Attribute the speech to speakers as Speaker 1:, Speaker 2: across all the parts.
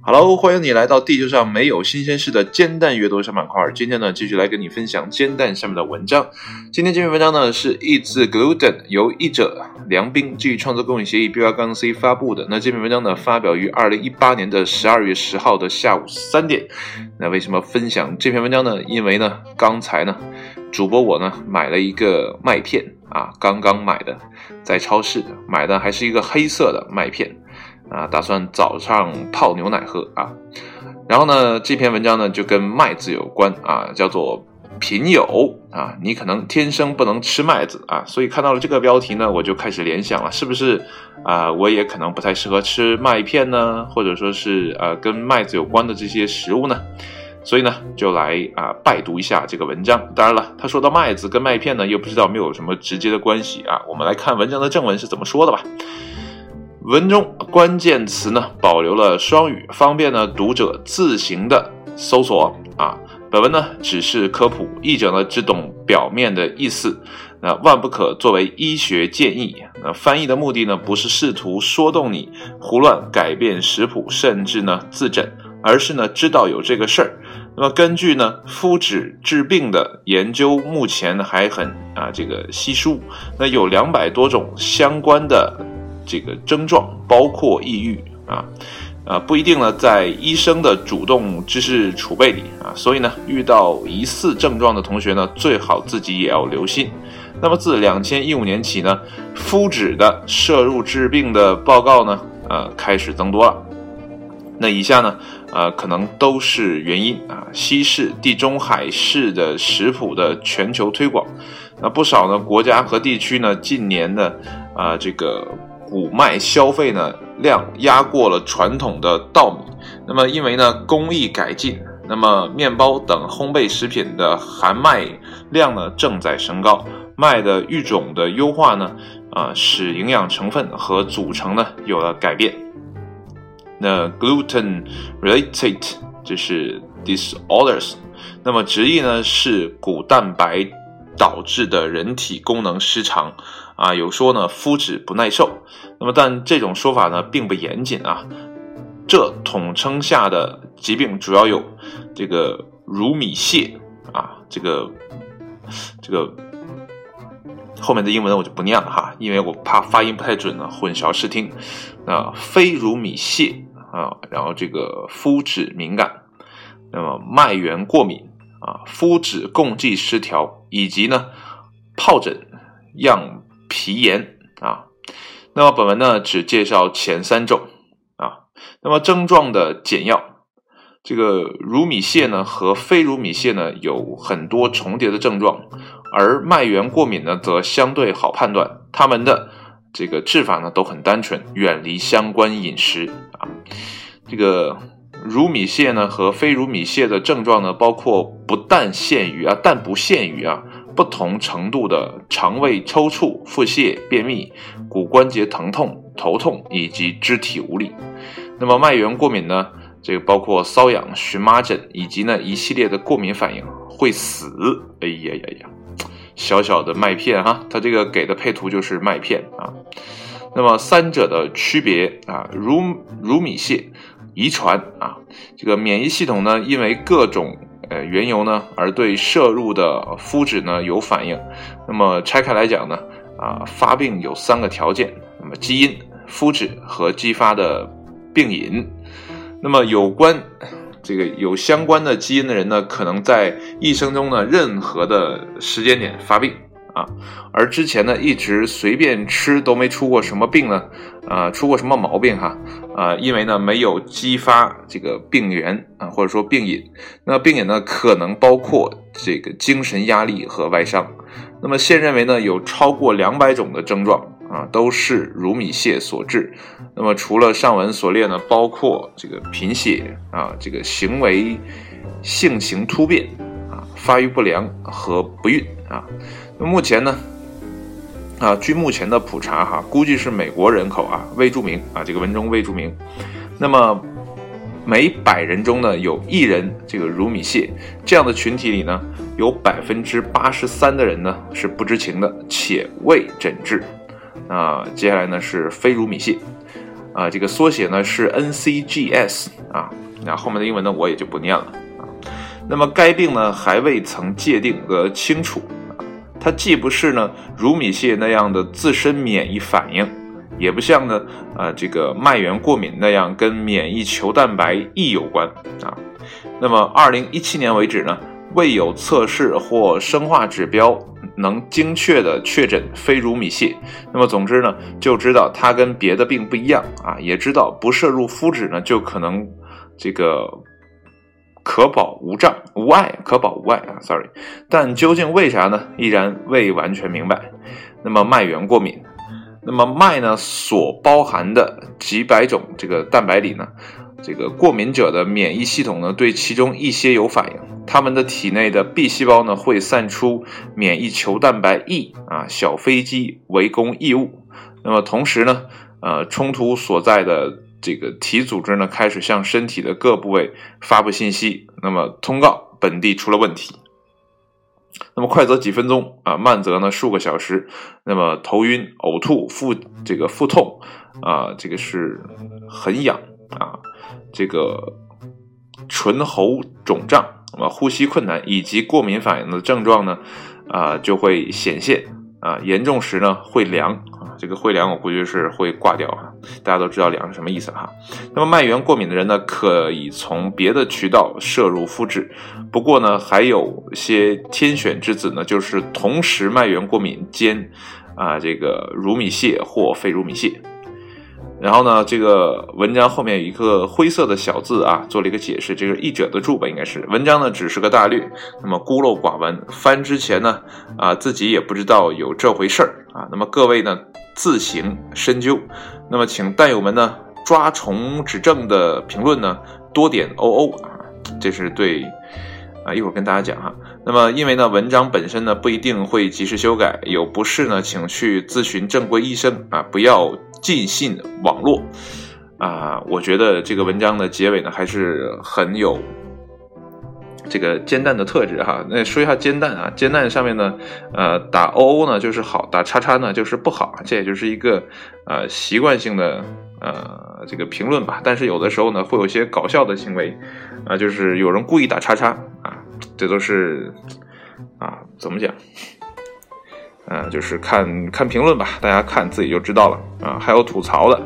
Speaker 1: Hello，欢迎你来到地球上没有新鲜事的煎蛋阅读小板块。今天呢，继续来跟你分享煎蛋上面的文章。今天这篇文章呢是《译自 Gluten》，由译者梁斌基于创作公益协议 B 幺杠 C 发布的。那这篇文章呢发表于二零一八年的十二月十号的下午三点。那为什么分享这篇文章呢？因为呢，刚才呢，主播我呢买了一个麦片啊，刚刚买的，在超市买的，还是一个黑色的麦片。啊，打算早上泡牛奶喝啊，然后呢，这篇文章呢就跟麦子有关啊，叫做贫友啊，你可能天生不能吃麦子啊，所以看到了这个标题呢，我就开始联想了，是不是啊？我也可能不太适合吃麦片呢，或者说是呃跟麦子有关的这些食物呢？所以呢，就来啊拜读一下这个文章。当然了，他说到麦子跟麦片呢，又不知道没有什么直接的关系啊。我们来看文章的正文是怎么说的吧。文中关键词呢保留了双语，方便呢读者自行的搜索啊。本文呢只是科普，译者呢只懂表面的意思，那万不可作为医学建议。那翻译的目的呢不是试图说动你胡乱改变食谱，甚至呢自诊，而是呢知道有这个事儿。那么根据呢肤质治病的研究，目前还很啊这个稀疏，那有两百多种相关的。这个症状包括抑郁啊，啊不一定呢，在医生的主动知识储备里啊，所以呢，遇到疑似症状的同学呢，最好自己也要留心。那么自两千一五年起呢，肤质的摄入治病的报告呢，呃，开始增多了。那以下呢，呃，可能都是原因啊，西式、地中海式的食谱的全球推广，那不少呢国家和地区呢，近年的啊这个。谷麦消费呢量压过了传统的稻米，那么因为呢工艺改进，那么面包等烘焙食品的含麦量呢正在升高，麦的育种的优化呢啊使营养成分和组成呢有了改变。那 gluten related 就是 disorders，那么直译呢是谷蛋白导致的人体功能失常。啊，有说呢，肤质不耐受，那么但这种说法呢并不严谨啊。这统称下的疾病主要有这个乳米泻啊，这个这个后面的英文我就不念了哈，因为我怕发音不太准呢，混淆视听。啊，非乳米泻啊，然后这个肤质敏感，那么麦源过敏啊，肤质共济失调，以及呢疱疹样。皮炎啊，那么本文呢只介绍前三种啊，那么症状的简要，这个乳米屑呢和非乳米屑呢有很多重叠的症状，而麦源过敏呢则相对好判断，他们的这个治法呢都很单纯，远离相关饮食啊，这个乳米屑呢和非乳米屑的症状呢包括不但限于啊，但不限于啊。不同程度的肠胃抽搐、腹泻、便秘、骨关节疼痛、头痛以及肢体无力。那么麦源过敏呢？这个包括瘙痒、荨麻疹以及呢一系列的过敏反应，会死。哎呀呀呀！小小的麦片哈，它这个给的配图就是麦片啊。那么三者的区别啊，乳乳米屑遗传啊，这个免疫系统呢，因为各种。呃，原油呢，而对摄入的肤质呢有反应。那么拆开来讲呢，啊，发病有三个条件：那么基因、肤质和激发的病因。那么有关这个有相关的基因的人呢，可能在一生中呢任何的时间点发病。啊，而之前呢，一直随便吃都没出过什么病呢，啊，出过什么毛病哈，啊，因为呢没有激发这个病源啊，或者说病因，那病因呢可能包括这个精神压力和外伤，那么现认为呢有超过两百种的症状啊都是乳米泻所致，那么除了上文所列呢，包括这个贫血啊，这个行为性情突变啊，发育不良和不孕啊。那目前呢，啊，据目前的普查哈，估计是美国人口啊未注明啊，这个文中未注明。那么每百人中呢，有一人这个乳米泻，这样的群体里呢，有百分之八十三的人呢是不知情的且未诊治。啊，接下来呢是非乳米屑。啊，这个缩写呢是 NCGS 啊，那后面的英文呢我也就不念了啊。那么该病呢还未曾界定得清楚啊，它既不是呢乳糜泻那样的自身免疫反应，也不像呢啊这个麦源过敏那样跟免疫球蛋白 E 有关啊。那么二零一七年为止呢，未有测试或生化指标。能精确的确诊非乳糜泻，那么总之呢，就知道它跟别的病不一样啊，也知道不摄入麸质呢就可能这个可保无障无碍，可保无碍啊，sorry，但究竟为啥呢，依然未完全明白。那么麦源过敏，那么麦呢所包含的几百种这个蛋白里呢？这个过敏者的免疫系统呢，对其中一些有反应，他们的体内的 B 细胞呢会散出免疫球蛋白 E 啊小飞机围攻异物，那么同时呢，呃冲突所在的这个体组织呢开始向身体的各部位发布信息，那么通告本地出了问题，那么快则几分钟啊，慢则呢数个小时，那么头晕、呕吐、腹这个腹痛啊，这个是很痒啊。这个唇喉肿胀啊，呼吸困难以及过敏反应的症状呢，啊就会显现啊，严重时呢会凉啊，这个会凉我估计是会挂掉啊，大家都知道凉是什么意思哈。那么麦源过敏的人呢，可以从别的渠道摄入肤质，不过呢还有些天选之子呢，就是同时麦源过敏兼啊这个乳糜泻或非乳糜泻。然后呢，这个文章后面有一个灰色的小字啊，做了一个解释，这个译者的注吧，应该是文章呢只是个大略，那么孤陋寡闻，翻之前呢啊自己也不知道有这回事儿啊，那么各位呢自行深究，那么请弹友们呢抓虫指正的评论呢多点哦哦啊，这是对啊一会儿跟大家讲哈，那么因为呢文章本身呢不一定会及时修改，有不适呢请去咨询正规医生啊，不要。尽信网络啊，我觉得这个文章的结尾呢还是很有这个煎蛋的特质哈。那说一下煎蛋啊，煎蛋上面呢，呃，打 O O 呢就是好，打叉叉呢就是不好，这也就是一个呃习惯性的呃这个评论吧。但是有的时候呢会有些搞笑的行为啊，就是有人故意打叉叉啊，这都是啊怎么讲？嗯，就是看看评论吧，大家看自己就知道了啊。还有吐槽的，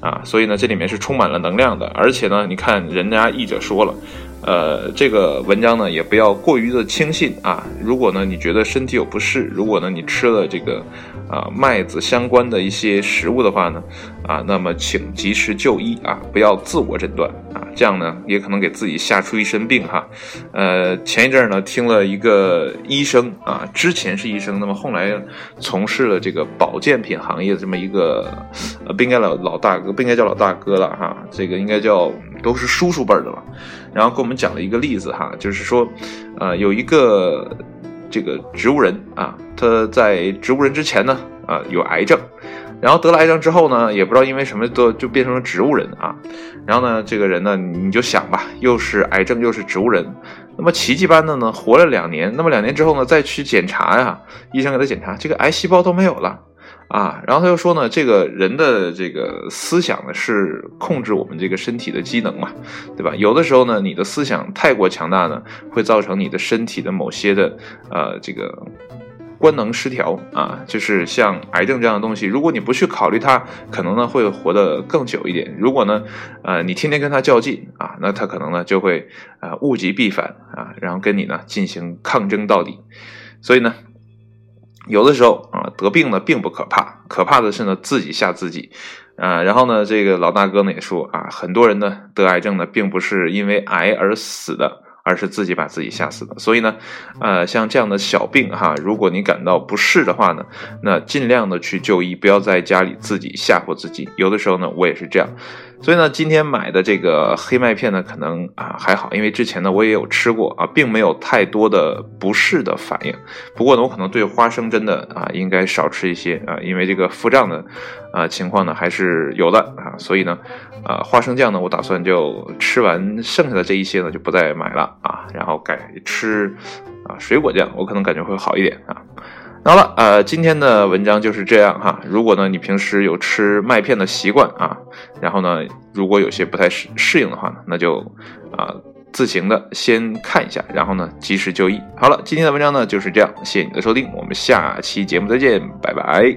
Speaker 1: 啊，所以呢，这里面是充满了能量的。而且呢，你看人家译者说了，呃，这个文章呢也不要过于的轻信啊。如果呢你觉得身体有不适，如果呢你吃了这个啊麦子相关的一些食物的话呢，啊，那么请及时就医啊，不要自我诊断啊，这样呢也可能给自己吓出一身病哈。呃，前一阵呢听了一个医生啊，之前是医生，那么后来从事了这个保健品行业这么一个，呃，不应该老老大哥，不应该叫老大哥了哈，这个应该叫都是叔叔辈的了。然后给我们讲了一个例子哈，就是说，呃，有一个这个植物人啊，他在植物人之前呢，啊，有癌症。然后得了癌症之后呢，也不知道因为什么都就变成了植物人啊。然后呢，这个人呢，你就想吧，又是癌症又是植物人，那么奇迹般的呢活了两年。那么两年之后呢，再去检查呀，医生给他检查，这个癌细胞都没有了啊。然后他又说呢，这个人的这个思想呢是控制我们这个身体的机能嘛，对吧？有的时候呢，你的思想太过强大呢，会造成你的身体的某些的呃这个。官能失调啊，就是像癌症这样的东西，如果你不去考虑它，可能呢会活得更久一点。如果呢，呃，你天天跟他较劲啊，那他可能呢就会啊物极必反啊，然后跟你呢进行抗争到底。所以呢，有的时候啊得病呢并不可怕，可怕的是呢自己吓自己啊。然后呢，这个老大哥呢也说啊，很多人呢得癌症呢并不是因为癌而死的。而是自己把自己吓死的，所以呢，呃，像这样的小病哈，如果你感到不适的话呢，那尽量的去就医，不要在家里自己吓唬自己。有的时候呢，我也是这样。所以呢，今天买的这个黑麦片呢，可能啊还好，因为之前呢我也有吃过啊，并没有太多的不适的反应。不过呢，我可能对花生真的啊应该少吃一些啊，因为这个腹胀的啊情况呢还是有的啊。所以呢，啊花生酱呢，我打算就吃完剩下的这一些呢就不再买了啊，然后改吃啊水果酱，我可能感觉会好一点啊。好了，呃，今天的文章就是这样哈。如果呢你平时有吃麦片的习惯啊，然后呢如果有些不太适适应的话呢，那就啊自行的先看一下，然后呢及时就医。好了，今天的文章呢就是这样，谢谢你的收听，我们下期节目再见，拜拜。